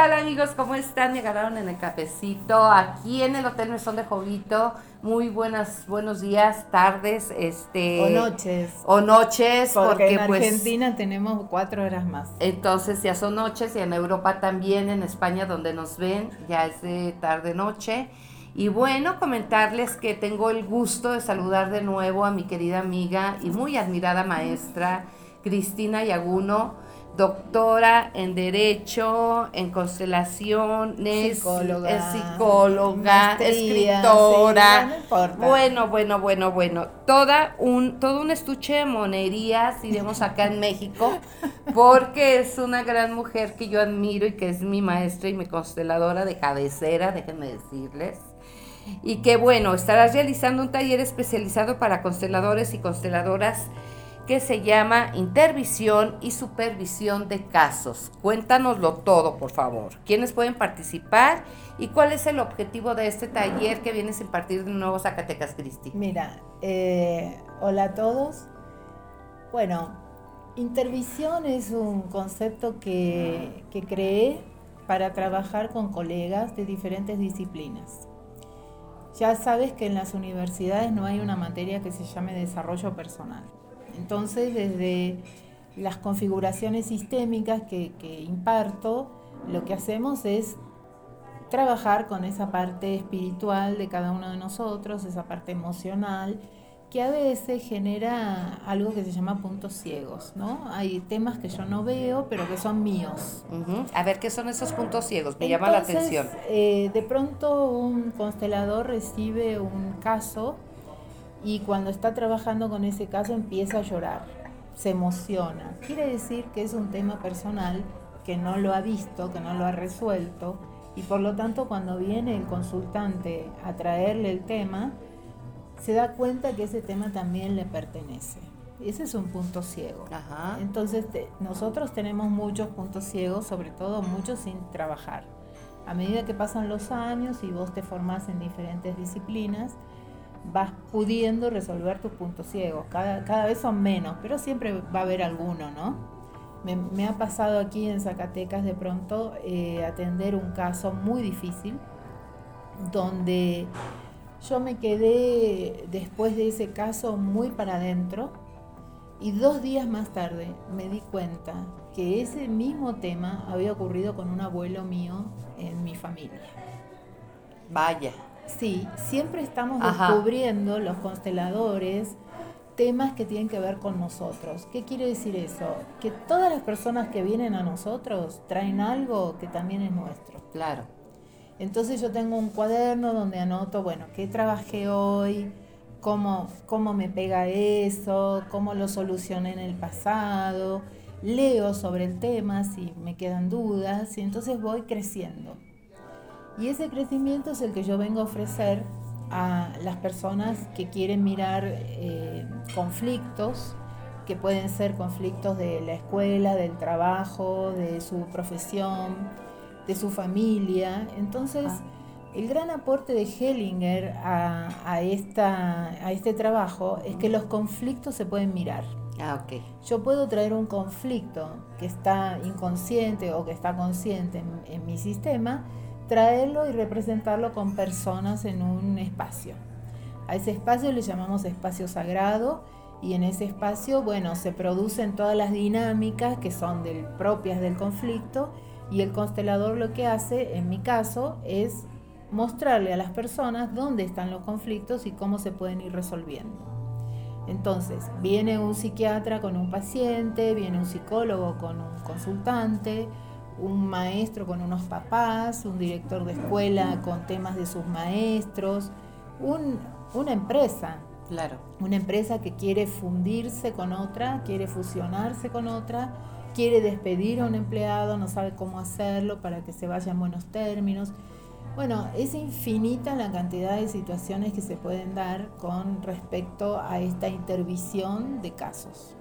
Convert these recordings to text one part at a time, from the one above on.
Tal amigos? ¿Cómo están? Llegaron en el cafecito aquí en el Hotel Mesón de Jovito. Muy buenas, buenos días, tardes, este o noches. O noches, porque, en pues, Argentina tenemos cuatro horas más. Entonces ya son noches y en Europa también, en España donde nos ven ya es de tarde noche. Y bueno, comentarles que tengo el gusto de saludar de nuevo a mi querida amiga y muy admirada maestra Cristina Yaguno doctora en Derecho, en constelaciones, psicóloga, es psicóloga escritora. bueno, bueno, bueno, bueno. Toda un, todo un estuche de monerías, iremos acá en México, porque es una gran mujer que yo admiro y que es mi maestra y mi consteladora de cabecera, déjenme decirles. Y que bueno, estarás realizando un taller especializado para consteladores y consteladoras que se llama Intervisión y Supervisión de Casos. Cuéntanoslo todo, por favor. ¿Quiénes pueden participar y cuál es el objetivo de este taller que vienes a impartir de nuevo Zacatecas, Cristi? Mira, eh, hola a todos. Bueno, intervisión es un concepto que, que creé para trabajar con colegas de diferentes disciplinas. Ya sabes que en las universidades no hay una materia que se llame desarrollo personal. Entonces, desde las configuraciones sistémicas que, imparto, lo que hacemos es trabajar con esa parte espiritual de cada uno de nosotros, esa parte emocional, que a veces genera algo que se llama puntos ciegos, ¿no? Hay temas que yo no veo, pero que son míos. A ver, ¿qué son esos puntos ciegos? Me llama la atención. Eh, de pronto un constelador recibe un caso y cuando está trabajando con ese caso empieza a llorar, se emociona. Quiere decir que es un tema personal que no lo ha visto, que no lo ha resuelto y por lo tanto cuando viene el consultante a traerle el tema, se da cuenta que ese tema también le pertenece. Ese es un punto ciego. Entonces nosotros tenemos muchos puntos ciegos, sobre todo muchos sin trabajar. A medida que pasan los años y vos te formás en diferentes disciplinas, vas pudiendo resolver tus puntos ciegos. Cada, cada vez son menos, pero siempre va a haber alguno, ¿no? Me, ha pasado aquí en Zacatecas de pronto eh, atender un caso muy difícil, donde yo me quedé después de ese caso muy para adentro y dos días más tarde me di cuenta que ese mismo tema había ocurrido con un abuelo mío en mi familia. Vaya. Sí, siempre estamos descubriendo los consteladores temas que tienen que ver con nosotros. ¿Qué quiere decir eso? Que todas las personas que vienen a nosotros traen algo que también es nuestro. Claro. Entonces yo tengo un cuaderno donde anoto, bueno, qué trabajé hoy, cómo, cómo me pega eso, cómo lo solucioné en el pasado, leo sobre el tema si me quedan dudas y entonces voy creciendo. Y ese crecimiento es el que yo vengo a ofrecer a las personas que quieren mirar eh, conflictos, que pueden ser conflictos de la escuela, del trabajo, de su profesión, de su familia. Entonces, ah. el gran aporte de Hellinger a, esta, a este trabajo es que los conflictos se pueden mirar. Ah, okay. Yo puedo traer un conflicto que está inconsciente o que está consciente en mi sistema traerlo y representarlo con personas en un espacio. A ese espacio le llamamos espacio sagrado y en ese espacio, bueno, se producen todas las dinámicas que son del, propias del conflicto y el constelador lo que hace, en mi caso, es mostrarle a las personas dónde están los conflictos y cómo se pueden ir resolviendo. Entonces, viene un psiquiatra con un paciente, viene un psicólogo con un consultante, un maestro con unos papás, un director de escuela con temas de sus maestros, una empresa. Claro. Una empresa que quiere fundirse con otra, quiere fusionarse con otra, quiere despedir a un empleado, no sabe cómo hacerlo para que se vaya en buenos términos. Bueno, es infinita la cantidad de situaciones que se pueden dar con respecto a esta intervisión de casos.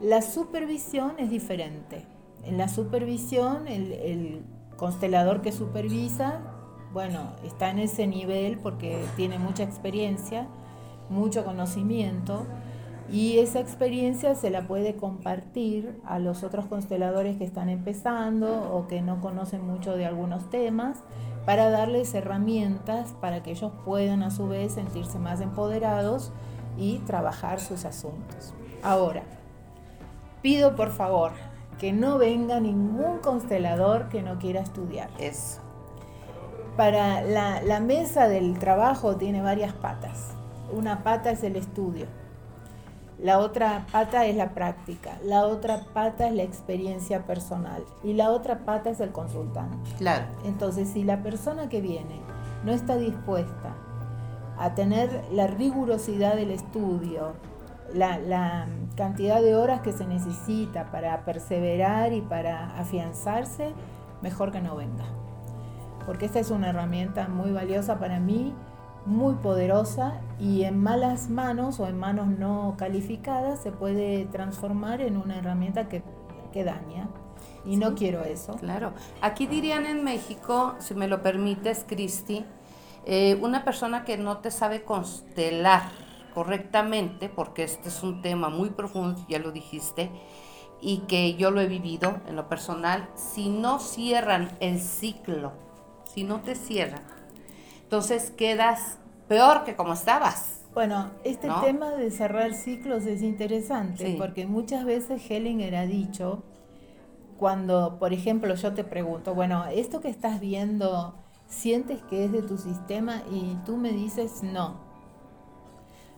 La supervisión es diferente. En la supervisión, el, constelador que supervisa, bueno, está en ese nivel porque tiene mucha experiencia, mucho conocimiento y esa experiencia se la puede compartir a los otros consteladores que están empezando o que no conocen mucho de algunos temas para darles herramientas para que ellos puedan a su vez sentirse más empoderados y trabajar sus asuntos. Ahora, pido por favor que no venga ningún constelador que no quiera estudiar. Eso. Para la, la mesa del trabajo tiene varias patas. Una pata es el estudio la otra pata es la práctica, la otra pata es la experiencia personal y la otra pata es el consultante. Claro. Entonces, si la persona que viene no está dispuesta a tener la rigurosidad del estudio, la, la, cantidad de horas que se necesita para perseverar y para afianzarse, mejor que no venga. Porque esta es una herramienta muy valiosa para mí muy poderosa y en malas manos o en manos no calificadas se puede transformar en una herramienta que, daña. Y no quiero eso. Claro. Aquí dirían en México, si me lo permites, Cristi, eh, una persona que no te sabe constelar correctamente, porque este es un tema muy profundo, ya lo dijiste, y que yo lo he vivido en lo personal, si no cierran el ciclo, si no te cierran, entonces quedas peor que como estabas. Bueno, este tema de cerrar ciclos es interesante porque muchas veces Hellinger ha dicho, cuando, por ejemplo, yo te pregunto, bueno, esto que estás viendo, ¿sientes que es de tu sistema? Y tú me dices no.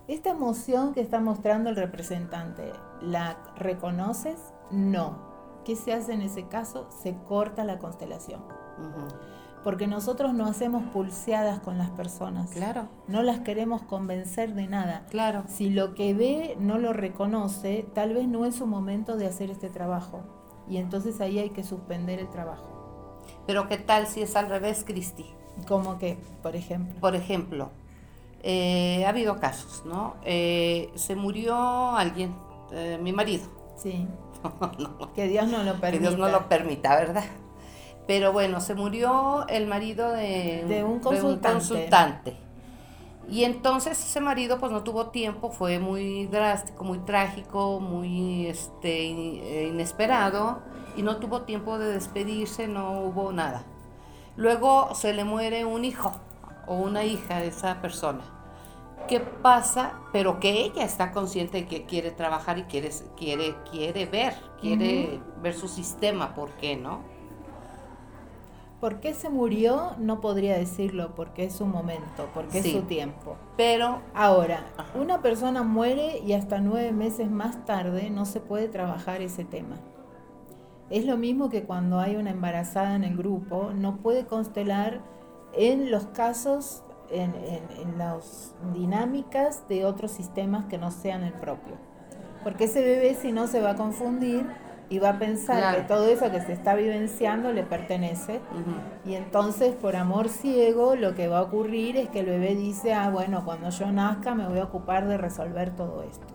Esta emoción que está mostrando el representante, ¿la reconoces? No. ¿Qué se hace en ese caso? Se corta la constelación porque nosotros no hacemos pulseadas con las personas. Claro. No las queremos convencer de nada. Claro. Si lo que ve no lo reconoce, tal vez no es su momento de hacer este trabajo. Y entonces ahí hay que suspender el trabajo. Pero ¿qué tal si es al revés, Cristi? ¿Cómo que, por ejemplo? Por ejemplo, eh, ha habido casos, ¿no? Eh, se murió alguien, eh, mi marido. Sí. Que Dios no lo permita. Que Dios no lo permita, ¿verdad? Pero bueno, se murió el marido de, un, consultante. Y entonces ese marido pues no tuvo tiempo, fue muy drástico, muy trágico, muy este, eh, inesperado y no tuvo tiempo de despedirse, no hubo nada. Luego se le muere un hijo o una hija de esa persona. ¿Qué pasa? Pero que ella está consciente de que quiere trabajar y quiere, quiere, quiere ver, quiere ver su sistema, ¿por qué no? ¿Por qué se murió? No podría decirlo porque es su momento, porque es su tiempo. Pero ahora, una persona muere y hasta nueve meses más tarde no se puede trabajar ese tema. Es lo mismo que cuando hay una embarazada en el grupo, no puede constelar en los casos, en, en las dinámicas de otros sistemas que no sean el propio. Porque ese bebé si no se va a confundir y va a pensar que todo eso que se está vivenciando le pertenece. Y entonces, por amor ciego, lo que va a ocurrir es que el bebé dice, ah, bueno, cuando yo nazca me voy a ocupar de resolver todo esto.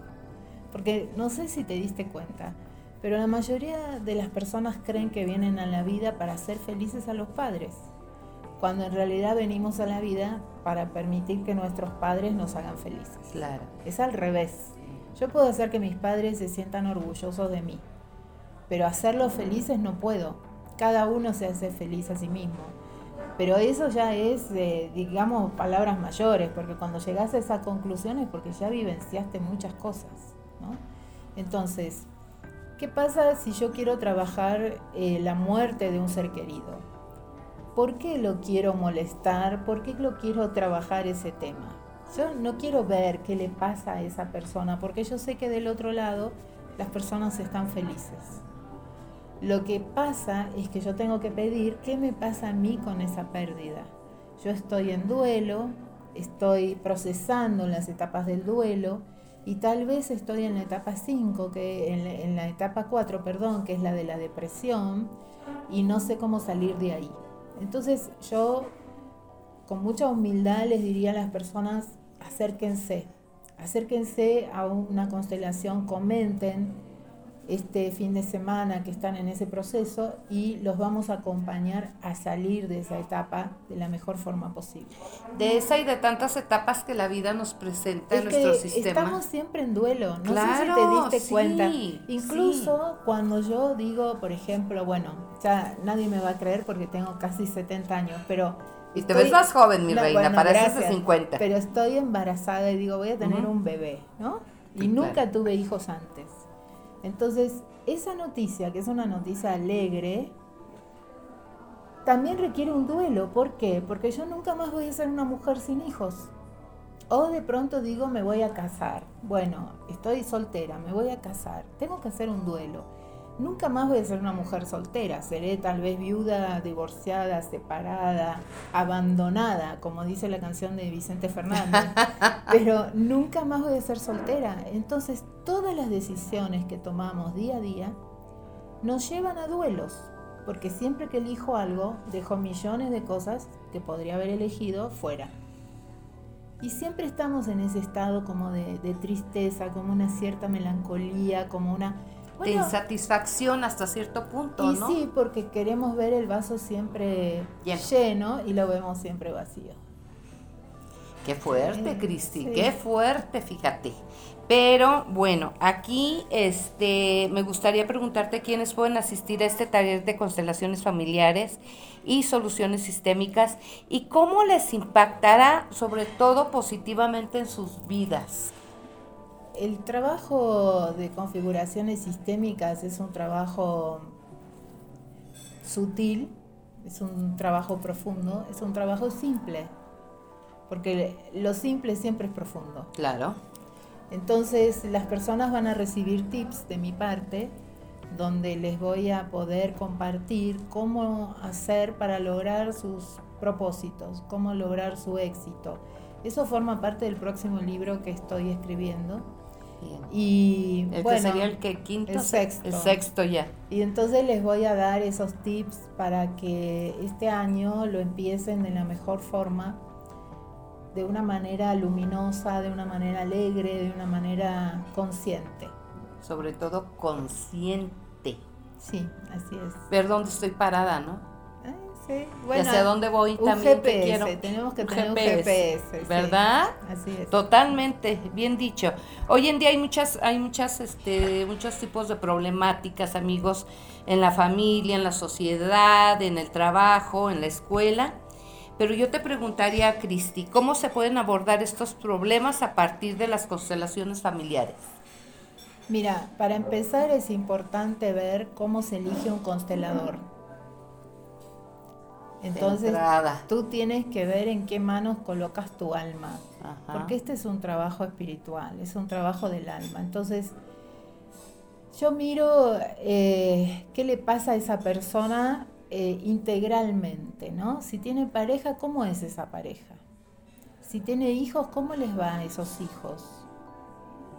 Porque no sé si te diste cuenta, pero la mayoría de las personas creen que vienen a la vida para hacer felices a los padres, cuando en realidad venimos a la vida para permitir que nuestros padres nos hagan felices. Claro. Es al revés. Yo puedo hacer que mis padres se sientan orgullosos de mí pero hacerlos felices no puedo. Cada uno se hace feliz a sí mismo. Pero eso ya es, digamos, palabras mayores, porque cuando llegas a esa conclusión es porque ya vivenciaste muchas cosas. ¿no? Entonces, ¿qué pasa si yo quiero trabajar eh, la muerte de un ser querido? ¿Por qué lo quiero molestar? ¿Por qué lo quiero trabajar ese tema? Yo no quiero ver qué le pasa a esa persona, porque yo sé que del otro lado las personas están felices. Lo que pasa es que yo tengo que pedir qué me pasa a mí con esa pérdida. Yo estoy en duelo, estoy procesando las etapas del duelo y tal vez estoy en la etapa 5, que en la, etapa 4, perdón, que es la de la depresión y no sé cómo salir de ahí. Entonces yo con mucha humildad les diría a las personas, acérquense, acérquense a una constelación, comenten este fin de semana que están en ese proceso y los vamos a acompañar a salir de esa etapa de la mejor forma posible. De esa y de tantas etapas que la vida nos presenta en nuestro sistema. Estamos siempre en duelo, no sé si te diste cuenta. Incluso cuando yo digo, por ejemplo, bueno, ya nadie me va a creer porque tengo casi 70 años, pero y te ves más joven, mi reina, pareces de 50. Pero estoy embarazada y digo, voy a tener un bebé, ¿no? Y nunca tuve hijos antes. Entonces, esa noticia, que es una noticia alegre, también requiere un duelo. ¿Por qué? Porque yo nunca más voy a ser una mujer sin hijos. O de pronto digo, me voy a casar. Bueno, estoy soltera, me voy a casar. Tengo que hacer un duelo. Nunca más voy a ser una mujer soltera. Seré tal vez viuda, divorciada, separada, abandonada, como dice la canción de Vicente Fernández. Pero nunca más voy a ser soltera. Entonces, todas las decisiones que tomamos día a día nos llevan a duelos. Porque siempre que elijo algo, dejo millones de cosas que podría haber elegido fuera. Y siempre estamos en ese estado como de, de tristeza, como una cierta melancolía, como una de insatisfacción hasta cierto punto, y Sí, porque queremos ver el vaso siempre lleno, y lo vemos siempre vacío. Qué fuerte, Cristi, qué fuerte, fíjate. Pero bueno, aquí este me gustaría preguntarte quiénes pueden asistir a este taller de constelaciones familiares y soluciones sistémicas y cómo les impactará sobre todo positivamente en sus vidas el trabajo de configuraciones sistémicas es un trabajo sutil, es un trabajo profundo, es un trabajo simple, porque lo simple siempre es profundo. Claro. Entonces las personas van a recibir tips de mi parte donde les voy a poder compartir cómo hacer para lograr sus propósitos, cómo lograr su éxito. Eso forma parte del próximo libro que estoy escribiendo y el bueno, sería el que quinto, el sexto. El sexto ya. Y entonces les voy a dar esos tips para que este año lo empiecen de la mejor forma, de una manera luminosa, de una manera alegre, de una manera consciente. Sobre todo consciente. Sí, así es. Ver dónde estoy parada, ¿no? Bueno, hacia dónde voy también quiero. Tenemos que tener un GPS, ¿verdad? Así es. Totalmente, bien dicho. Hoy en día hay muchas, hay muchas, este, muchos tipos de problemáticas, amigos, en la familia, en la sociedad, en el trabajo, en la escuela. Pero yo te preguntaría, Cristi, ¿cómo se pueden abordar estos problemas a partir de las constelaciones familiares? Mira, para empezar es importante ver cómo se elige un constelador entonces, tú tienes que ver en qué manos colocas tu alma, porque este es un trabajo espiritual, es un trabajo del alma. Entonces, yo miro eh, qué le pasa a esa persona eh, integralmente, ¿no? Si tiene pareja, ¿cómo es esa pareja? Si tiene hijos, ¿cómo les va a esos hijos?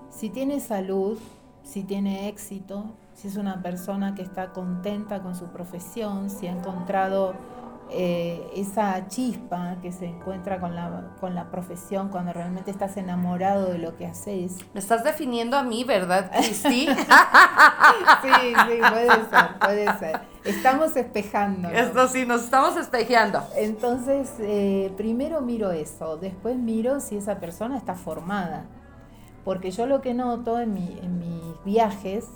Si tiene salud, si tiene éxito, si es una persona que está contenta con su profesión, si ha encontrado eh, esa chispa que se encuentra con la, con la profesión cuando realmente estás enamorado de lo que haces. Me estás definiendo a mí, ¿verdad, Cristi? sí, sí, puede ser, puede ser. Estamos espejando. Esto sí, nos estamos espejeando. Entonces, eh, primero miro eso, después miro si esa persona está formada. Porque yo lo que noto en, mi, en mis viajes,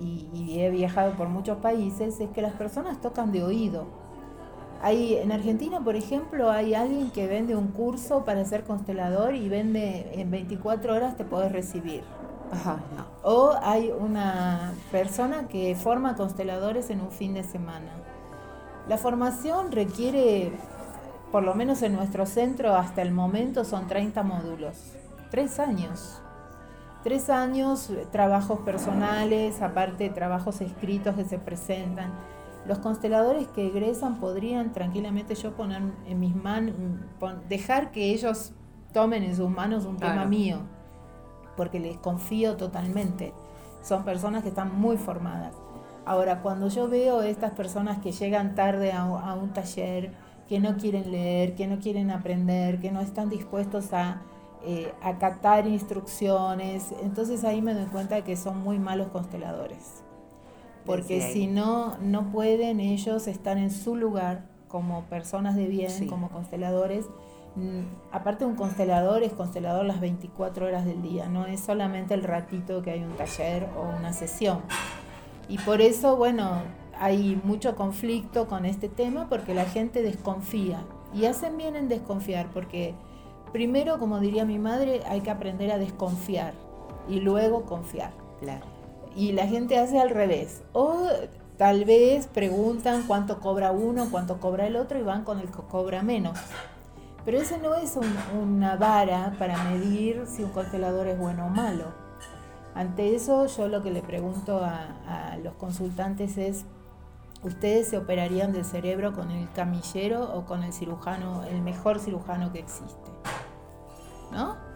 y, y he viajado por muchos países, es que las personas tocan de oído hay, en Argentina, por ejemplo, hay alguien que vende un curso para ser constelador y vende en 24 horas te puedes recibir. O hay una persona que forma consteladores en un fin de semana. La formación requiere, por lo menos en nuestro centro hasta el momento, son 30 módulos. Tres años. Tres años, trabajos personales, aparte trabajos escritos que se presentan los consteladores que egresan podrían tranquilamente yo poner en mis manos, dejar que ellos tomen en sus manos un tema mío, porque les confío totalmente. Son personas que están muy formadas. Ahora, cuando yo veo estas personas que llegan tarde a, un taller, que no quieren leer, que no quieren aprender, que no están dispuestos a eh, acatar instrucciones. Entonces ahí me doy cuenta de que son muy malos consteladores. Porque si no, no pueden ellos estar en su lugar como personas de bien, como consteladores. Mm, aparte un constelador es constelador las 24 horas del día, no es solamente el ratito que hay un taller o una sesión. Y por eso, bueno, hay mucho conflicto con este tema porque la gente desconfía. Y hacen bien en desconfiar porque primero, como diría mi madre, hay que aprender a desconfiar y luego confiar. Claro. Y la gente hace al revés. O tal vez preguntan cuánto cobra uno, cuánto cobra el otro y van con el que cobra menos. Pero eso no es una vara para medir si un constelador es bueno o malo. Ante eso yo lo que le pregunto a, a los consultantes es ustedes se operarían del cerebro con el camillero o con el cirujano, el mejor cirujano que existe. ¿No?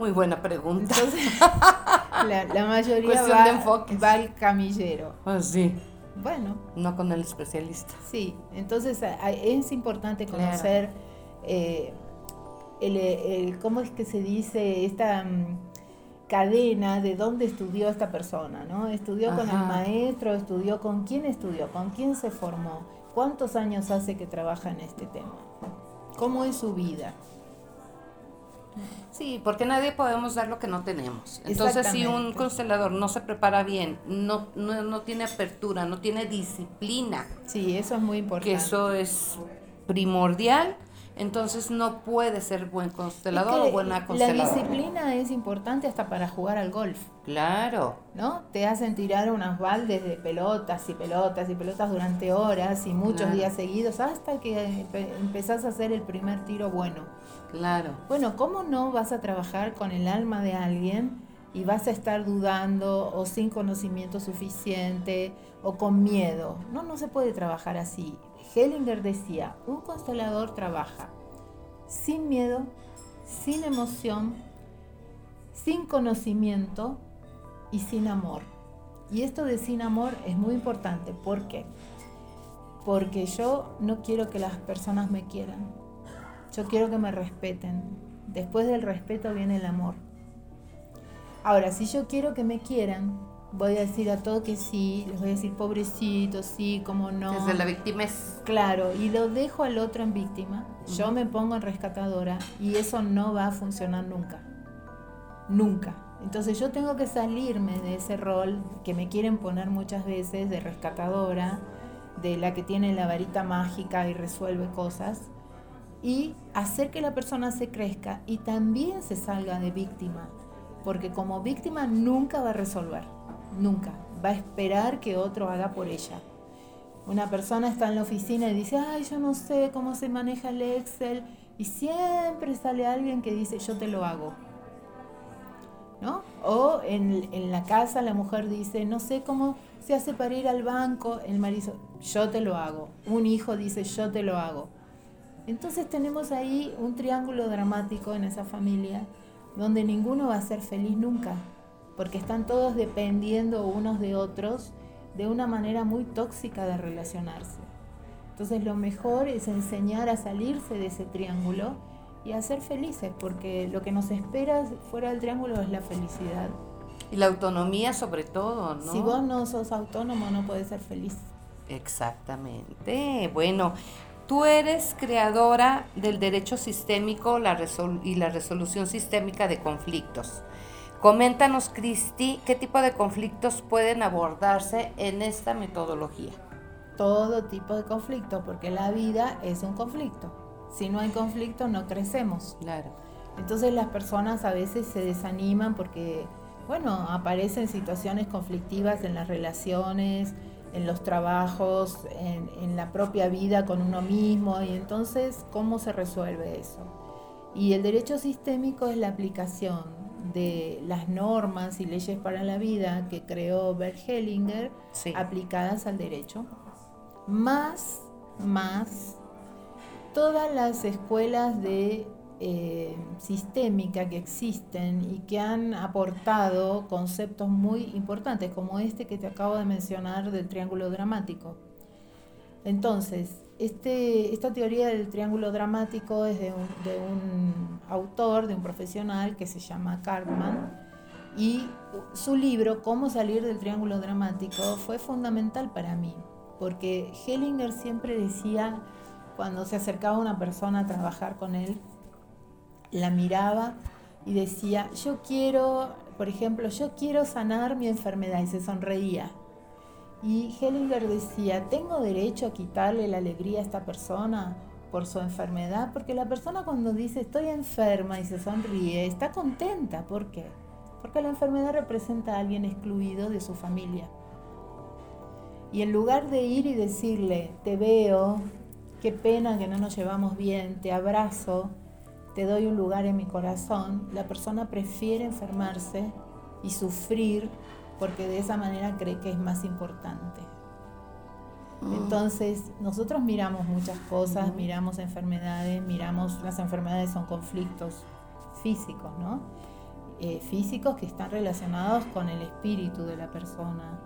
Muy buena pregunta. la, mayoría va, al camillero. Ah, sí. Bueno. No con el especialista. Sí, entonces es importante conocer eh, el, cómo es que se dice esta... Mm, cadena de dónde estudió esta persona, ¿no? Estudió con el maestro, estudió con quién estudió, con quién se formó, cuántos años hace que trabaja en este tema, cómo es su vida. Sí, porque nadie podemos dar lo que no tenemos. Entonces, si un constelador no se prepara bien, no, no, no, tiene apertura, no tiene disciplina. Sí, eso es muy importante. Que eso es primordial entonces no puede ser buen constelador o buena consteladora. La disciplina es importante hasta para jugar al golf. Claro. ¿No? Te hacen tirar unas baldes de pelotas y pelotas y pelotas durante horas y muchos días seguidos hasta que empezás a hacer el primer tiro bueno. Claro. Bueno, ¿cómo no vas a trabajar con el alma de alguien y vas a estar dudando o sin conocimiento suficiente o con miedo? No, no se puede trabajar así. Hellinger decía, un constelador trabaja sin miedo, sin emoción, sin conocimiento y sin amor. Y esto de sin amor es muy importante. ¿Por qué? Porque yo no quiero que las personas me quieran. Yo quiero que me respeten. Después del respeto viene el amor. Ahora, si yo quiero que me quieran, voy a decir a todo que sí, les voy a decir pobrecito, sí, como no. Desde la víctima es. Claro, y lo dejo al otro en víctima, yo me pongo en rescatadora y eso no va a funcionar nunca. Nunca. Entonces yo tengo que salirme de ese rol que me quieren poner muchas veces de rescatadora, de la que tiene la varita mágica y resuelve cosas, y hacer que la persona se crezca y también se salga de víctima, porque como víctima nunca va a resolver nunca. Va a esperar que otro haga por ella. Una persona está en la oficina y dice, ay, yo no sé cómo se maneja el Excel. Y siempre sale alguien que dice, yo te lo hago. ¿No? O en, en la casa la mujer dice, no sé cómo se hace para ir al banco. El marido, yo te lo hago. Un hijo dice, yo te lo hago. Entonces tenemos ahí un triángulo dramático en esa familia donde ninguno va a ser feliz nunca porque están todos dependiendo unos de otros de una manera muy tóxica de relacionarse. Entonces lo mejor es enseñar a salirse de ese triángulo y a ser felices, porque lo que nos espera fuera del triángulo es la felicidad. Y la autonomía sobre todo, ¿no? Si vos no sos autónomo no puedes ser feliz. Exactamente. Bueno, tú eres creadora del derecho sistémico y la resolución sistémica de conflictos. Coméntanos, Cristi, qué tipo de conflictos pueden abordarse en esta metodología. Todo tipo de conflicto, porque la vida es un conflicto. Si no hay conflicto, no crecemos. Claro. Entonces las personas a veces se desaniman porque, bueno, aparecen situaciones conflictivas en las relaciones, en los trabajos, en, en la propia vida con uno mismo. Y entonces, ¿cómo se resuelve eso? Y el derecho sistémico es la aplicación de las normas y leyes para la vida que creó Bert Hellinger aplicadas al derecho, más, más todas las escuelas de eh, sistémica que existen y que han aportado conceptos muy importantes, como este que te acabo de mencionar del triángulo dramático. Entonces, este, esta teoría del triángulo dramático es de un, de un autor, de un profesional que se llama Cartman, y su libro, Cómo salir del triángulo dramático, fue fundamental para mí, porque Hellinger siempre decía, cuando se acercaba una persona a trabajar con él, la miraba y decía, yo quiero, por ejemplo, yo quiero sanar mi enfermedad y se sonreía. Y Hellinger decía, ¿tengo derecho a quitarle la alegría a esta persona por su enfermedad? Porque la persona cuando dice estoy enferma y se sonríe, está contenta. ¿Por qué? Porque la enfermedad representa a alguien excluido de su familia. Y en lugar de ir y decirle, te veo, qué pena que no nos llevamos bien, te abrazo, te doy un lugar en mi corazón, la persona prefiere enfermarse y sufrir porque de esa manera cree que es más importante. Mm. Entonces, nosotros miramos muchas cosas, miramos enfermedades, miramos, las enfermedades son conflictos físicos, ¿no? Eh, físicos que están relacionados con el espíritu de la persona,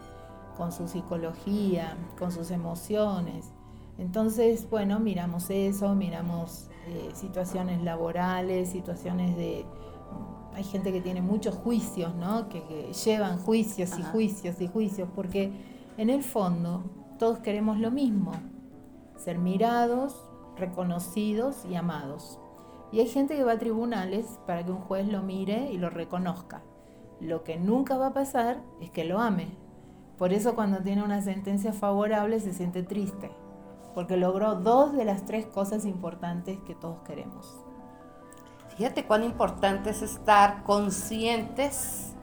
con su psicología, con sus emociones. Entonces, bueno, miramos eso, miramos eh, situaciones laborales, situaciones de... Hay gente que tiene muchos juicios, ¿no? Que, llevan juicios y juicios y juicios, porque en el fondo todos queremos lo mismo, ser mirados, reconocidos y amados. Y hay gente que va a tribunales para que un juez lo mire y lo reconozca. Lo que nunca va a pasar es que lo ame. Por eso cuando tiene una sentencia favorable se siente triste porque logró dos de las tres cosas importantes que todos queremos. Fíjate cuán importante es estar conscientes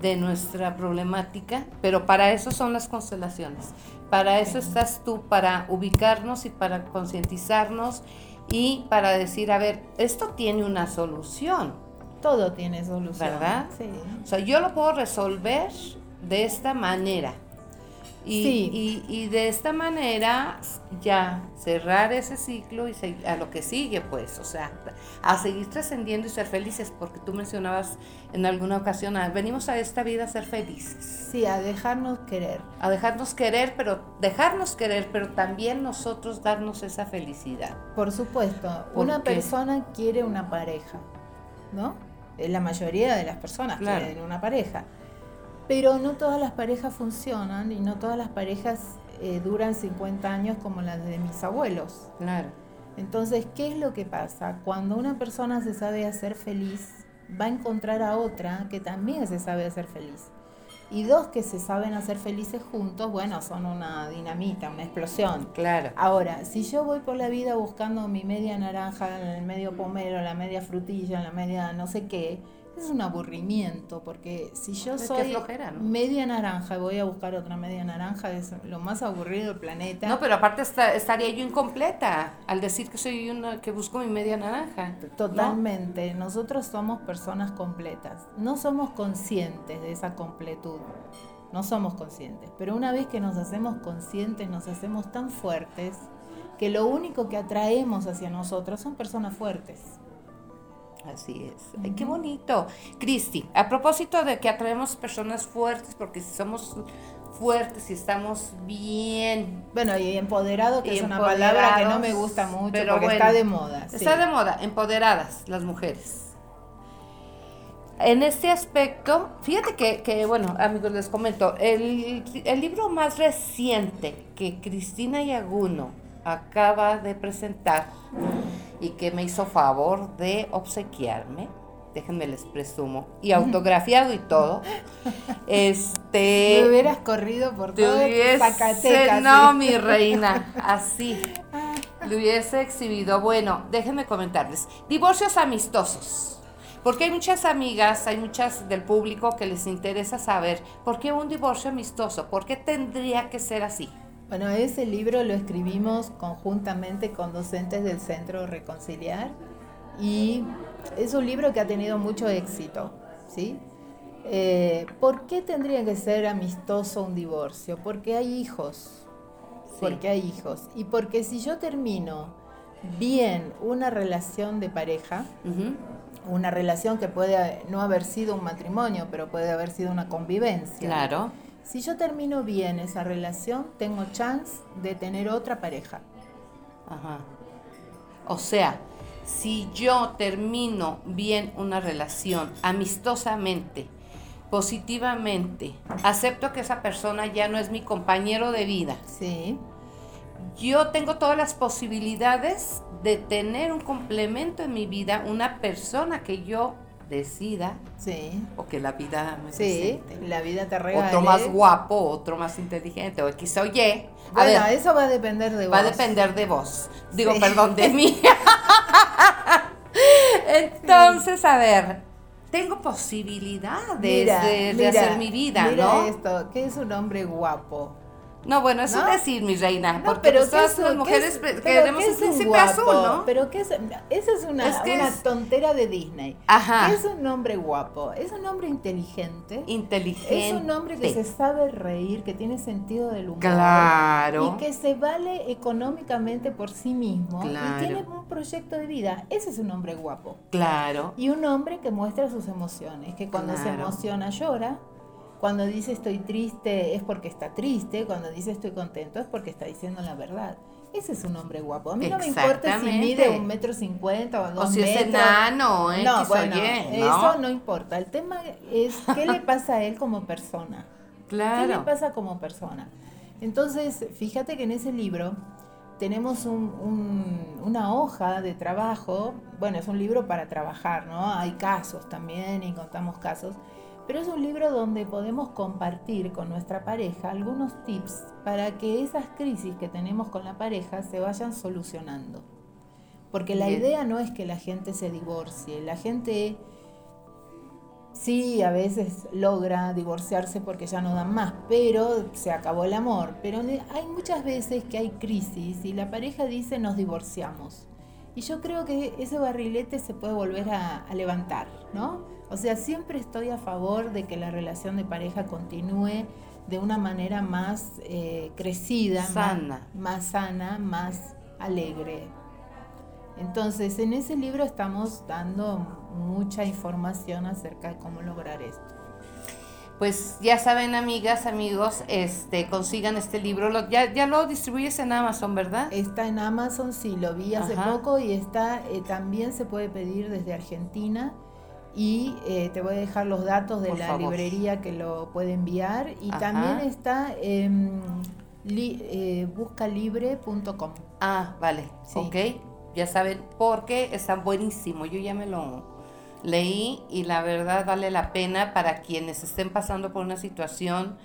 de nuestra problemática, pero para eso son las constelaciones. Para eso estás tú, para ubicarnos y para concientizarnos y para decir, a ver, esto tiene una solución. Todo tiene solución. ¿Verdad? Sí. O sea, yo lo puedo resolver de esta manera. Y, y, de esta manera ya cerrar ese ciclo y a lo que sigue, pues, o sea, a seguir trascendiendo y ser felices, porque tú mencionabas en alguna ocasión, ah, venimos a esta vida a ser felices. Sí, a dejarnos querer. A dejarnos querer, pero dejarnos querer, pero también nosotros darnos esa felicidad. Por supuesto, una persona quiere una pareja, ¿no? La mayoría de las personas quieren una pareja pero no todas las parejas funcionan y no todas las parejas eh, duran 50 años como las de mis abuelos. Claro. Entonces, ¿qué es lo que pasa? Cuando una persona se sabe hacer feliz, va a encontrar a otra que también se sabe hacer feliz. Y dos que se saben hacer felices juntos, bueno, son una dinamita, una explosión. Claro. Ahora, si yo voy por la vida buscando mi media naranja, el medio pomero, la media frutilla, la media no sé qué, es un aburrimiento, porque si yo soy media naranja y voy a buscar otra media naranja, es lo más aburrido del planeta. No, pero aparte estaría yo incompleta al decir que soy una que busco mi media naranja. Totalmente. Nosotros somos personas completas. No somos conscientes de esa completud. No somos conscientes. Pero una vez que nos hacemos conscientes, nos hacemos tan fuertes que lo único que atraemos hacia nosotros son personas fuertes. Así es. Ay, qué bonito. Cristi, a propósito de que atraemos personas fuertes, porque si somos fuertes y estamos bien. Bueno, y empoderado, que es una palabra que no me gusta mucho, pero porque está de moda. Está de moda, empoderadas las mujeres. En este aspecto, fíjate que, que bueno, amigos, les comento, el, el libro más reciente que Cristina Yaguno acaba de presentar y que me hizo favor de obsequiarme. Déjenme les presumo. Y autografiado y todo. Este. Me hubieras corrido por todo Zacatecas. No, mi reina. Así. Lo hubiese exhibido. Bueno, déjenme comentarles. Divorcios amistosos. Porque hay muchas amigas, hay muchas del público que les interesa saber por qué un divorcio amistoso, por qué tendría que ser así. Bueno, ese libro lo escribimos conjuntamente con docentes del Centro Reconciliar y es un libro que ha tenido mucho éxito, ¿sí? Eh, ¿Por qué tendría que ser amistoso un divorcio? Porque hay hijos, porque hay hijos. Y porque si yo termino bien una relación de pareja, una relación que puede no haber sido un matrimonio, pero puede haber sido una convivencia. Claro si yo termino bien esa relación, tengo chance de tener otra pareja. Ajá. O sea, si yo termino bien una relación amistosamente, positivamente, acepto que esa persona ya no es mi compañero de vida. Sí. Yo tengo todas las posibilidades de tener un complemento en mi vida, una persona que yo decida. Sí. O que la vida me Sí, la vida te regale. Otro más guapo, otro más inteligente, o X o Y. bueno, eso va a depender de vos. Va a depender de vos. Digo, perdón, de mí. Entonces, a ver, tengo posibilidades de, hacer mi vida, mira ¿no? esto, ¿qué es un hombre guapo? No, bueno, eso es decir, mi reina, porque pues todas las mujeres queremos un príncipe azul, ¿no? Pero ¿qué es? Esa es una, una tontera de Disney. Ajá. ¿Qué es un hombre guapo? Es un hombre inteligente. Inteligente. Es un hombre que se sabe reír, que tiene sentido del humor. Claro. Y que se vale económicamente por sí mismo. Claro. Y tiene un proyecto de vida. Ese es un hombre guapo. Claro. Y un hombre que muestra sus emociones, que cuando se emociona llora cuando dice estoy triste es porque está triste, cuando dice estoy contento es porque está diciendo la verdad. Ese es un hombre guapo. A mí no me importa si mide un metro cincuenta o dos o si es enano, ¿eh? No, bueno, eso no importa. El tema es qué le pasa a él como persona. Claro. ¿Qué le pasa como persona? Entonces, fíjate que en ese libro tenemos una hoja de trabajo. Bueno, es un libro para trabajar, ¿no? Hay casos también y contamos casos pero es un libro donde podemos compartir con nuestra pareja algunos tips para que esas crisis que tenemos con la pareja se vayan solucionando. Porque la idea no es que la gente se divorcie, la gente sí a veces logra divorciarse porque ya no dan más, pero se acabó el amor. Pero hay muchas veces que hay crisis y la pareja dice nos divorciamos. Y yo creo que ese barrilete se puede volver a, a levantar, ¿no? O sea, siempre estoy a favor de que la relación de pareja continúe de una manera más eh, crecida, sana. Más, sana, más alegre. Entonces, en ese libro estamos dando mucha información acerca de cómo lograr esto. Pues ya saben, amigas, amigos, este, consigan este libro. ya, ya lo distribuyes en Amazon, ¿verdad? Está en Amazon, sí, lo vi hace poco y está, eh, también se puede pedir desde Argentina y eh, te voy a dejar los datos de la librería que lo puede enviar. Y también está en eh, buscalibre.com. Ah, vale, ok, ya saben, porque está buenísimo, yo ya me lo leí y la verdad vale la pena para quienes estén pasando por una situación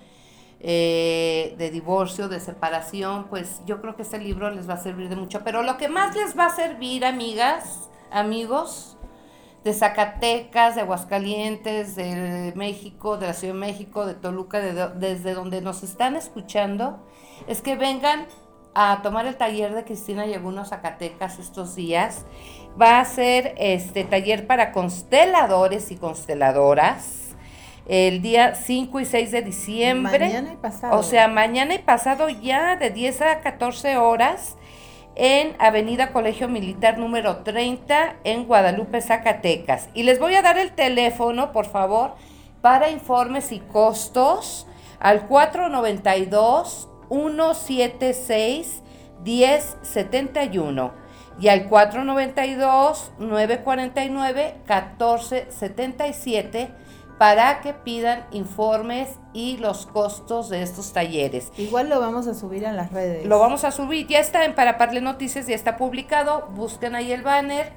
eh, de divorcio, de separación, pues yo creo que este libro les va a servir de mucho, pero lo que más les va a servir, amigas, amigos, de Zacatecas, de Aguascalientes, de México, de la Ciudad de México, de Toluca, desde donde nos están escuchando, es que vengan a tomar el taller de Cristina Yeguno Zacatecas estos días. Va a ser este taller para consteladores y consteladoras el día 5 y 6 de diciembre. Mañana y pasado. O sea, mañana y pasado ya de 10 a 14 horas en Avenida Colegio Militar número 30 en Guadalupe, Zacatecas. Y les voy a dar el teléfono, por favor, para informes y costos al 492 176 1071 y al 492 949 1477 para que pidan informes y los costos de estos talleres. Igual lo vamos a subir a las redes. Lo vamos a subir, ya está en Paraparle Noticias, ya está publicado, busquen ahí el banner,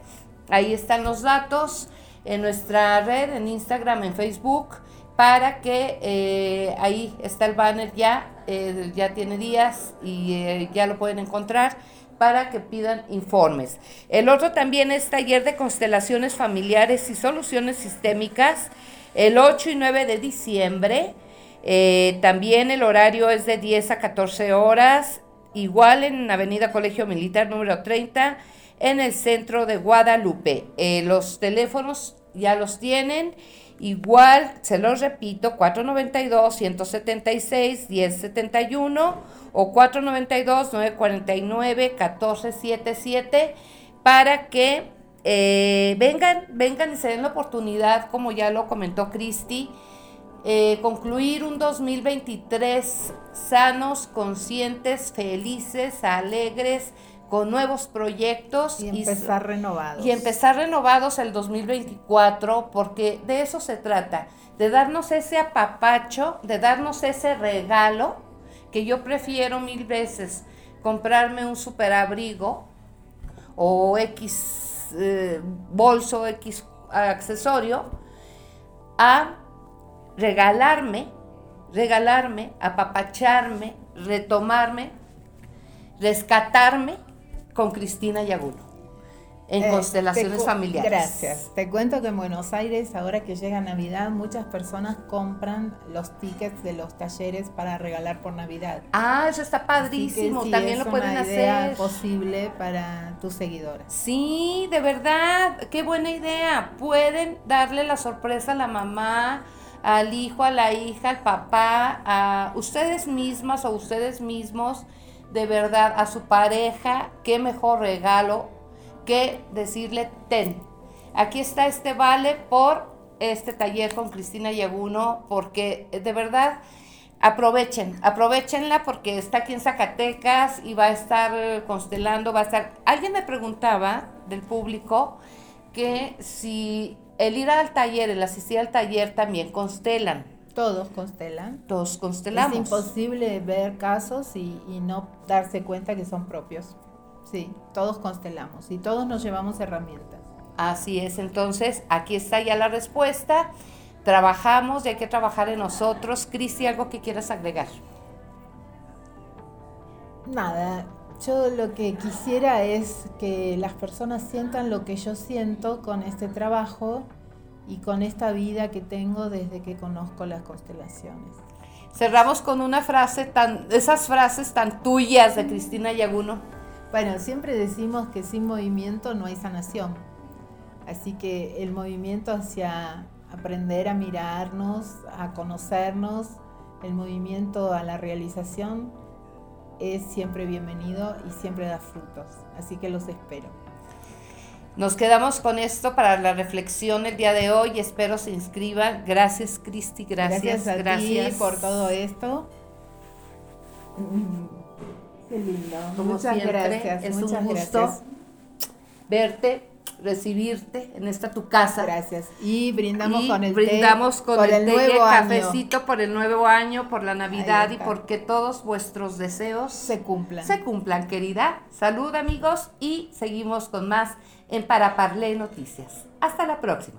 ahí están los datos en nuestra red, en Instagram, en Facebook, para que eh, ahí está el banner ya, eh, ya tiene días y eh, ya lo pueden encontrar para que pidan informes. El otro también es taller de constelaciones familiares y soluciones sistémicas el 8 y 9 de diciembre. Eh, también el horario es de 10 a 14 horas, igual en Avenida Colegio Militar número 30, en el centro de Guadalupe. Eh, los teléfonos ya los tienen. Igual, se los repito, 492-176-1071 o 492-949-1477 para que eh, vengan, vengan y se den la oportunidad, como ya lo comentó Cristi, eh, concluir un 2023 sanos, conscientes, felices, alegres, con nuevos proyectos. Y empezar renovados. Y empezar renovados el 2024, porque de eso se trata, de darnos ese apapacho, de darnos ese regalo, que yo prefiero mil veces comprarme un superabrigo o X eh, bolso, X accesorio, a regalarme, regalarme, apapacharme, retomarme, rescatarme con Cristina Yaguno en eh, constelaciones familiares. Gracias. Te cuento que en Buenos Aires, ahora que llega Navidad, muchas personas compran los tickets de los talleres para regalar por Navidad. Ah, eso está padrísimo. También lo pueden una idea hacer. posible para tus seguidores. Sí, de verdad, qué buena idea. Pueden darle la sorpresa a la mamá, al hijo, a la hija, al papá, a ustedes mismas o ustedes mismos de verdad a su pareja, qué mejor regalo que decirle, ten, aquí está este vale por este taller con Cristina Yaguno, porque de verdad aprovechen, aprovechenla porque está aquí en Zacatecas y va a estar constelando, va a estar... Alguien me preguntaba del público que si el ir al taller, el asistir al taller también constelan. Todos constelan. Todos constelamos. Es imposible ver casos y, no darse cuenta que son propios. Sí, todos constelamos y todos nos llevamos herramientas. Así es, entonces aquí está ya la respuesta. Trabajamos y hay que trabajar en nosotros. Cristi, ¿algo que quieras agregar? Nada, yo lo que quisiera es que las personas sientan lo que yo siento con este trabajo y con esta vida que tengo desde que conozco las constelaciones. Cerramos con una frase tan, esas frases tan tuyas de Cristina Yaguno. Bueno, siempre decimos que sin movimiento no hay sanación. Así que el movimiento hacia aprender a mirarnos, a conocernos, el movimiento a la realización es siempre bienvenido y siempre da frutos. Así que los espero. Nos quedamos con esto para la reflexión el día de hoy. Espero se inscriban. Gracias, Cristi. Gracias, gracias, por todo esto. Qué lindo. muchas gracias. Es un gusto verte, recibirte en esta tu casa. Gracias. Y brindamos con el brindamos con el, nuevo cafecito por el nuevo año, por la Navidad y porque todos vuestros deseos se cumplan. Se cumplan, querida. Salud, amigos, y seguimos con más en Para Parlé Noticias. Hasta la próxima.